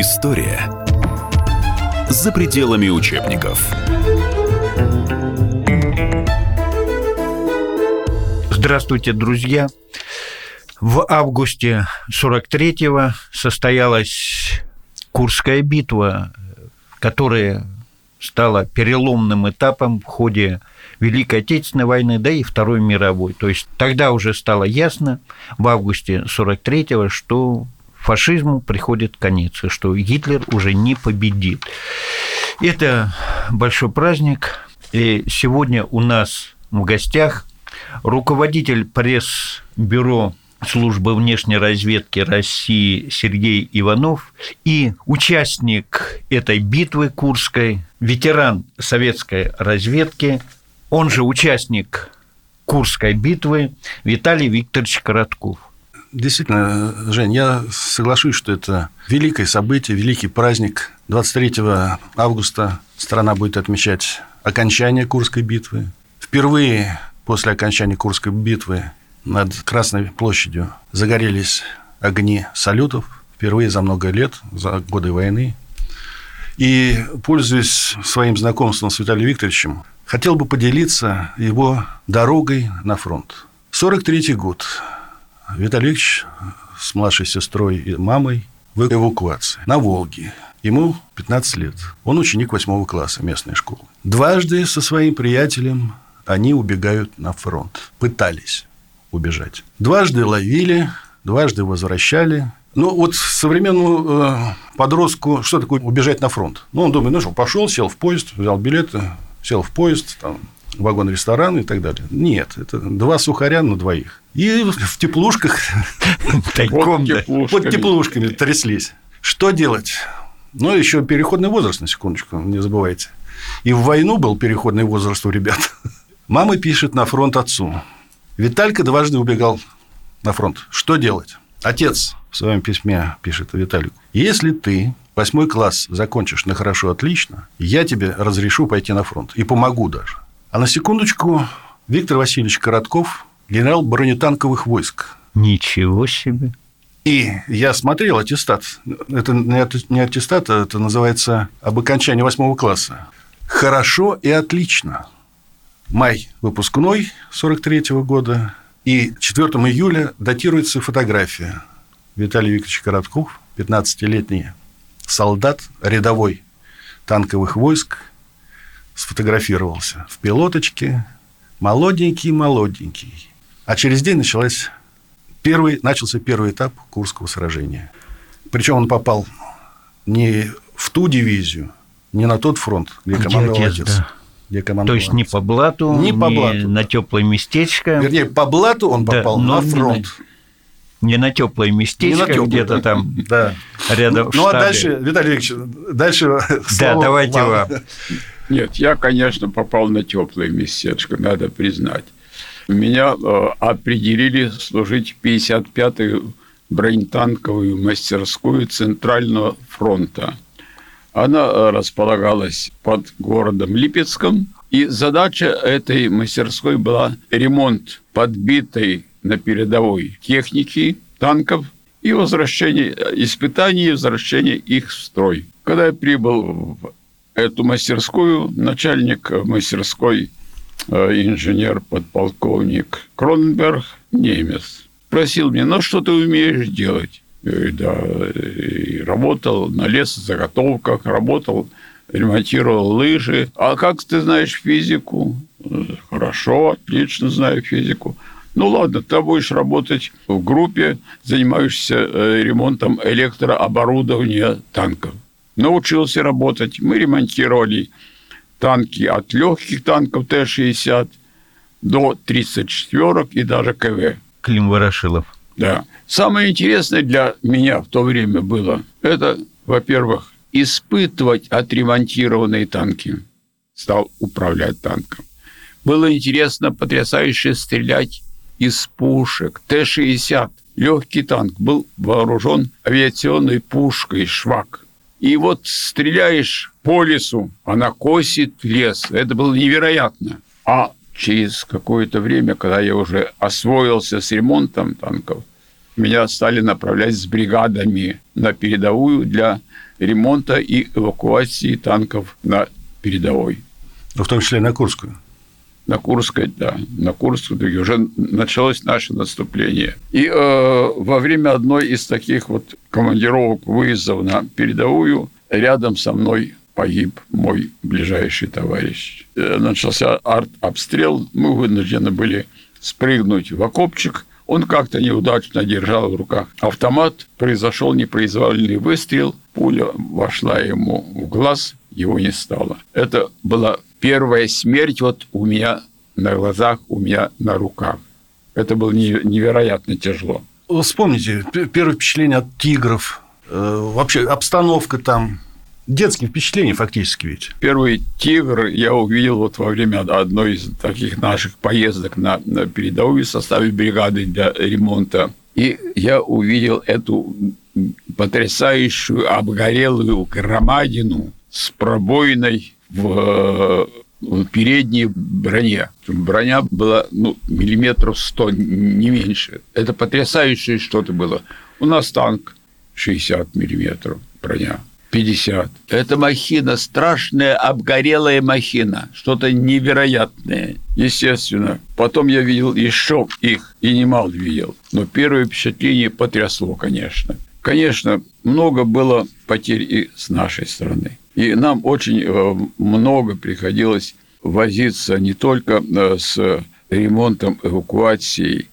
История за пределами учебников. Здравствуйте, друзья! В августе 43-го состоялась Курская битва, которая стала переломным этапом в ходе Великой Отечественной войны, да и Второй мировой. То есть тогда уже стало ясно в августе 43-го, что фашизму приходит конец, и что Гитлер уже не победит. Это большой праздник, и сегодня у нас в гостях руководитель пресс-бюро службы внешней разведки России Сергей Иванов и участник этой битвы Курской, ветеран советской разведки, он же участник Курской битвы Виталий Викторович Коротков. Действительно, Жень, я соглашусь, что это великое событие, великий праздник. 23 августа страна будет отмечать окончание Курской битвы. Впервые после окончания Курской битвы над Красной площадью загорелись огни салютов. Впервые за много лет, за годы войны. И, пользуясь своим знакомством с Виталием Викторовичем, хотел бы поделиться его дорогой на фронт. 43 год. Виталий Викторович с младшей сестрой и мамой в эвакуации на Волге. Ему 15 лет. Он ученик 8 класса местной школы. Дважды со своим приятелем они убегают на фронт. Пытались убежать. Дважды ловили, дважды возвращали. Ну, вот современному э, подростку что такое убежать на фронт? Ну, он думает, ну что, пошел, сел в поезд, взял билет, сел в поезд, там, вагон-ресторан и так далее. Нет, это два сухаря на двоих. И в теплушках, тайком, под теплушками тряслись. Что делать? Ну, еще переходный возраст, на секундочку, не забывайте. И в войну был переходный возраст у ребят. Мама пишет на фронт отцу. Виталька дважды убегал на фронт. Что делать? Отец в своем письме пишет Виталику. Если ты восьмой класс закончишь на хорошо, отлично, я тебе разрешу пойти на фронт. И помогу даже. А на секундочку, Виктор Васильевич Коротков, генерал бронетанковых войск. Ничего себе. И я смотрел аттестат. Это не аттестат, а это называется об окончании восьмого класса. Хорошо и отлично. Май выпускной 43 -го года. И 4 июля датируется фотография. Виталий Викторович Коротков, 15-летний солдат, рядовой танковых войск, сфотографировался в пилоточке, молоденький-молоденький. А через день началась первый, начался первый этап Курского сражения. Причем он попал не в ту дивизию, не на тот фронт, где командовал отец. Да. Где командовал То есть не по блату, не, по блату, на теплое местечко. Вернее, по блату он попал да, на фронт. Не на теплое местечко, где-то там да. рядом. Ну, ну а дальше, Виталий Викторович, дальше. Да, давайте вам. Нет, я, конечно, попал на теплое местечко, надо признать. Меня э, определили служить 55-ю бронетанковую мастерскую Центрального фронта. Она э, располагалась под городом Липецком, и задача этой мастерской была ремонт подбитой на передовой техники танков и возвращение испытаний и возвращение их в строй. Когда я прибыл в эту мастерскую, начальник мастерской э, инженер-подполковник Кроненберг, немец, просил меня, ну что ты умеешь делать? Говорю, да, и работал на лесозаготовках, работал, ремонтировал лыжи. А как ты знаешь физику? Хорошо, отлично знаю физику. Ну ладно, ты будешь работать в группе, занимаешься э, ремонтом электрооборудования танков научился работать. Мы ремонтировали танки от легких танков Т-60 до 34 и даже КВ. Клим Ворошилов. Да. Самое интересное для меня в то время было, это, во-первых, испытывать отремонтированные танки. Стал управлять танком. Было интересно, потрясающе стрелять из пушек. Т-60, легкий танк, был вооружен авиационной пушкой «Швак». И вот стреляешь по лесу, она косит лес. Это было невероятно. А через какое-то время, когда я уже освоился с ремонтом танков, меня стали направлять с бригадами на передовую для ремонта и эвакуации танков на передовой. Ну, в том числе на Курскую. На Курской, да, на Курской уже началось наше наступление. И э, во время одной из таких вот командировок, выездов на передовую, рядом со мной погиб мой ближайший товарищ. Э, начался арт-обстрел, мы вынуждены были спрыгнуть в окопчик. Он как-то неудачно держал в руках автомат. Произошел непроизвольный выстрел. Пуля вошла ему в глаз, его не стало. Это была первая смерть вот у меня на глазах, у меня на руках. Это было невероятно тяжело. Вспомните, первое впечатление от тигров, э, вообще обстановка там, детские впечатления фактически ведь. Первый тигр я увидел вот во время одной из таких наших поездок на, на передовую в составе бригады для ремонта. И я увидел эту потрясающую обгорелую громадину с пробоиной в, в передней броне. Броня была ну, миллиметров сто, не меньше. Это потрясающее что-то было. У нас танк 60 миллиметров броня. 50. Это махина, страшная обгорелая махина, что-то невероятное, естественно. Потом я видел еще их, и немало видел. Но первое впечатление потрясло, конечно. Конечно, много было потерь и с нашей стороны. И нам очень э, много приходилось возиться не только э, с ремонтом эвакуации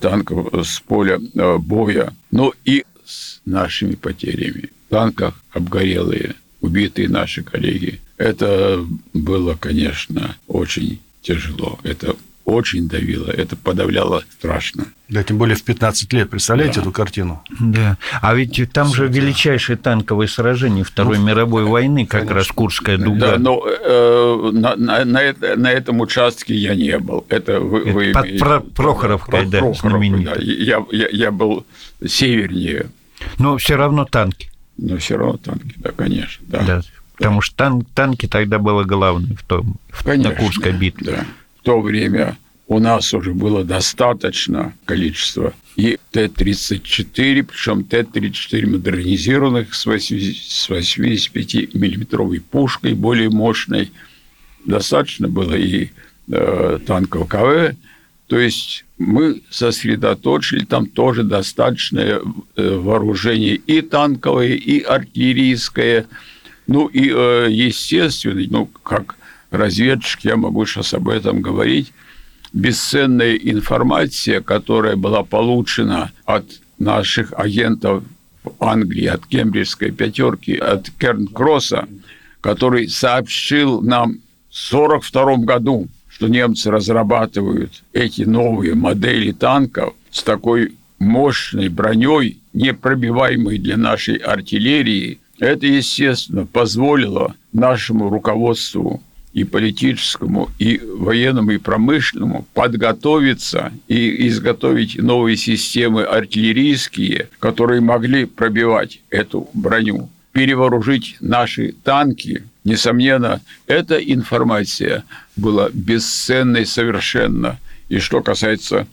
танков с поля э, боя, но и с нашими потерями танках обгорелые, убитые наши коллеги. Это было, конечно, очень тяжело. Это очень давило, это подавляло страшно. Да, тем более в 15 лет, представляете да. эту картину? Да, а ведь там же величайшее танковое сражение Второй ну, мировой войны, как конечно. раз Курская дуга. Да, но э, на, на, на, на этом участке я не был. Это вы, это вы под имеете... Про, Прохоровкой, да, Прохоровкой, да. Я, я, я был севернее. Но все равно танки но все равно танки, да, конечно. Да, да потому что тан танки тогда было главное в том, конечно, на Курской битве. Да. В то время у нас уже было достаточно количества и Т-34, причем Т-34 модернизированных с 85-миллиметровой пушкой, более мощной. Достаточно было и э, танков КВ, то есть мы сосредоточили там тоже достаточное э, вооружение и танковое, и артиллерийское. Ну и, э, естественно, ну, как разведчик, я могу сейчас об этом говорить, бесценная информация, которая была получена от наших агентов в Англии, от Кембриджской пятерки, от Керн Кросса, который сообщил нам в 1942 году, что немцы разрабатывают эти новые модели танков с такой мощной броней, непробиваемой для нашей артиллерии, это, естественно, позволило нашему руководству и политическому, и военному, и промышленному подготовиться и изготовить новые системы артиллерийские, которые могли пробивать эту броню, перевооружить наши танки Несомненно, эта информация была бесценной совершенно. И что касается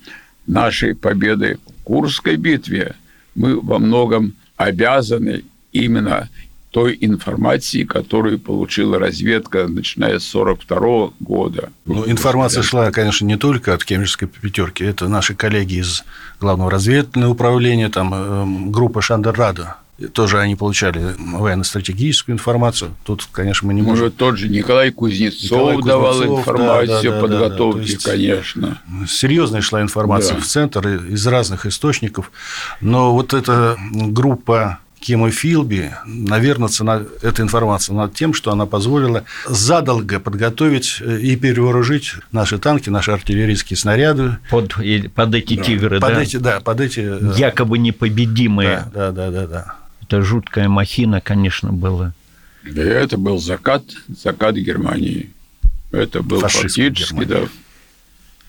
нашей победы в Курской битве, мы во многом обязаны именно той информации, которую получила разведка, начиная с 1942 года. Ну, информация шла, конечно, не только от Кемеровской пятерки, это наши коллеги из Главного разведывательного управления, там э, группа Шандеррада, тоже они получали военно-стратегическую информацию. Тут, конечно, мы не можем... Ну, тот же Николай Кузнецов, Николай давал информацию да, да, подготовки, да, да. конечно. Серьезная шла информация да. в центр из разных источников. Но вот эта группа Кима Филби, наверное, цена этой информации над тем, что она позволила задолго подготовить и перевооружить наши танки, наши артиллерийские снаряды. Под, под эти да. тигры, под да? Эти, да, под эти... Э, Якобы непобедимые. Да, да, да, да. да. Это жуткая махина, конечно, была. Да, это был закат, закат Германии. Это был фактически, да.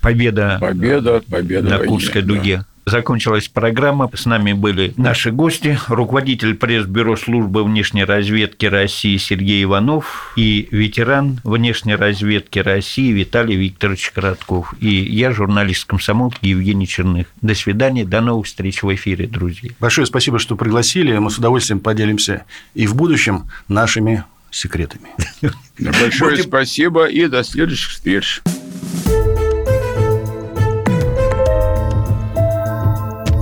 Победа, победа, победа на Курской дуге. Закончилась программа. С нами были наши гости. Руководитель пресс-бюро службы внешней разведки России Сергей Иванов и ветеран внешней разведки России Виталий Викторович Коротков. И я, журналист комсомолки Евгений Черных. До свидания, до новых встреч в эфире, друзья. Большое спасибо, что пригласили. Мы с удовольствием поделимся и в будущем нашими секретами. Большое спасибо и до следующих встреч.